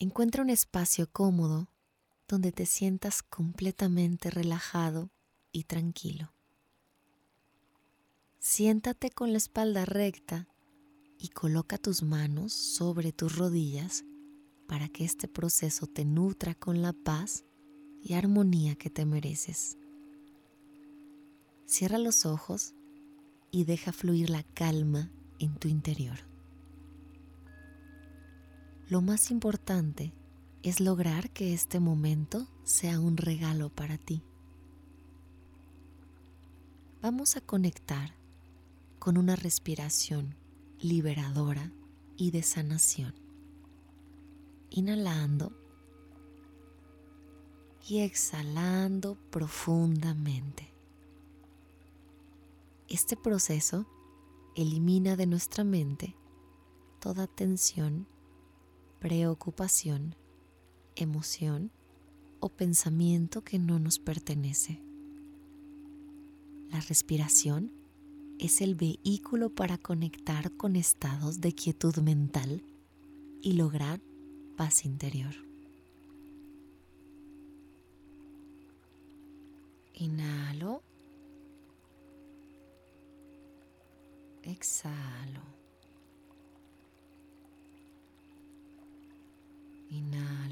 Encuentra un espacio cómodo donde te sientas completamente relajado y tranquilo. Siéntate con la espalda recta y coloca tus manos sobre tus rodillas para que este proceso te nutra con la paz y armonía que te mereces. Cierra los ojos y deja fluir la calma en tu interior. Lo más importante es lograr que este momento sea un regalo para ti. Vamos a conectar con una respiración liberadora y de sanación. Inhalando y exhalando profundamente. Este proceso elimina de nuestra mente toda tensión, preocupación, emoción o pensamiento que no nos pertenece. La respiración es el vehículo para conectar con estados de quietud mental y lograr paz interior. Inhalo. Exhalo.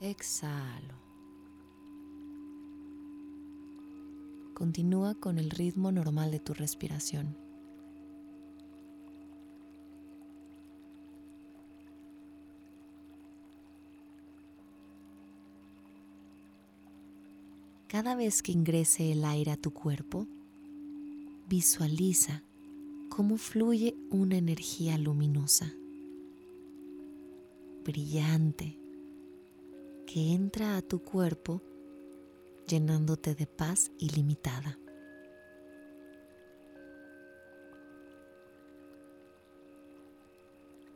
Exhalo. Continúa con el ritmo normal de tu respiración. Cada vez que ingrese el aire a tu cuerpo, visualiza cómo fluye una energía luminosa, brillante, que entra a tu cuerpo llenándote de paz ilimitada.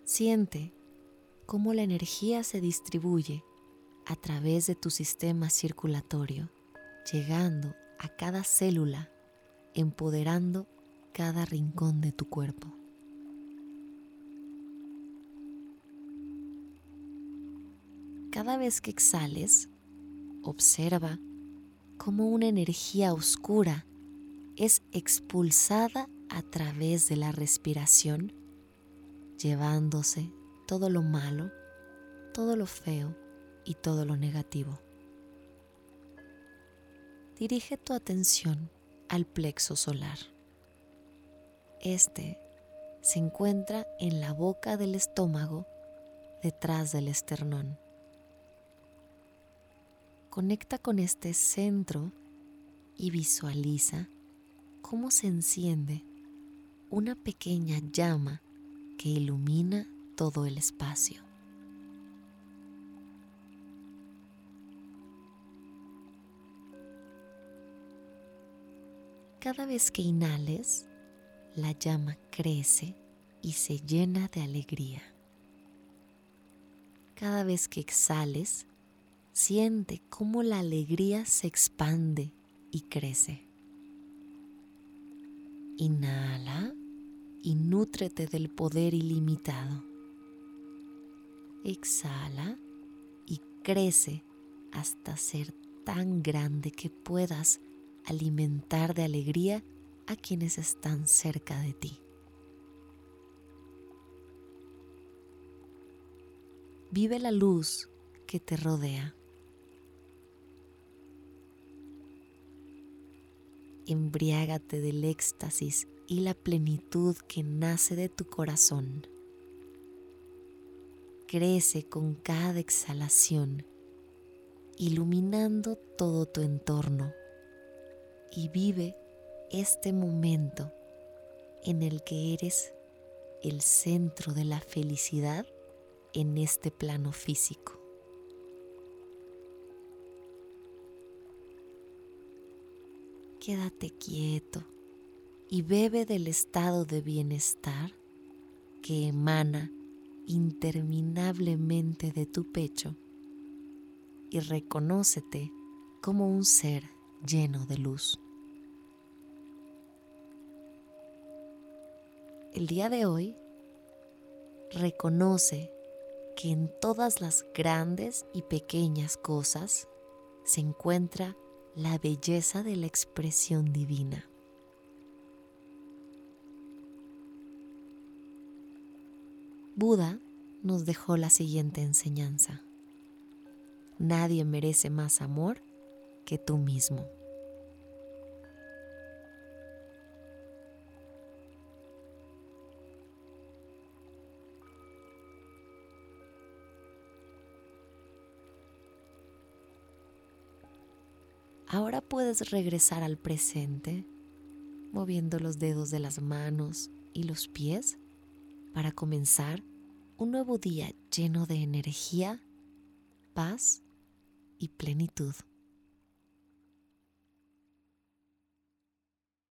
Siente cómo la energía se distribuye a través de tu sistema circulatorio llegando a cada célula, empoderando cada rincón de tu cuerpo. Cada vez que exhales, observa cómo una energía oscura es expulsada a través de la respiración, llevándose todo lo malo, todo lo feo y todo lo negativo dirige tu atención al plexo solar. Este se encuentra en la boca del estómago detrás del esternón. Conecta con este centro y visualiza cómo se enciende una pequeña llama que ilumina todo el espacio. Cada vez que inhales, la llama crece y se llena de alegría. Cada vez que exhales, siente cómo la alegría se expande y crece. Inhala y nútrete del poder ilimitado. Exhala y crece hasta ser tan grande que puedas alimentar de alegría a quienes están cerca de ti. Vive la luz que te rodea. Embriágate del éxtasis y la plenitud que nace de tu corazón. Crece con cada exhalación, iluminando todo tu entorno y vive este momento en el que eres el centro de la felicidad en este plano físico. Quédate quieto y bebe del estado de bienestar que emana interminablemente de tu pecho y reconócete como un ser lleno de luz. El día de hoy reconoce que en todas las grandes y pequeñas cosas se encuentra la belleza de la expresión divina. Buda nos dejó la siguiente enseñanza. Nadie merece más amor que tú mismo. Ahora puedes regresar al presente, moviendo los dedos de las manos y los pies para comenzar un nuevo día lleno de energía, paz y plenitud.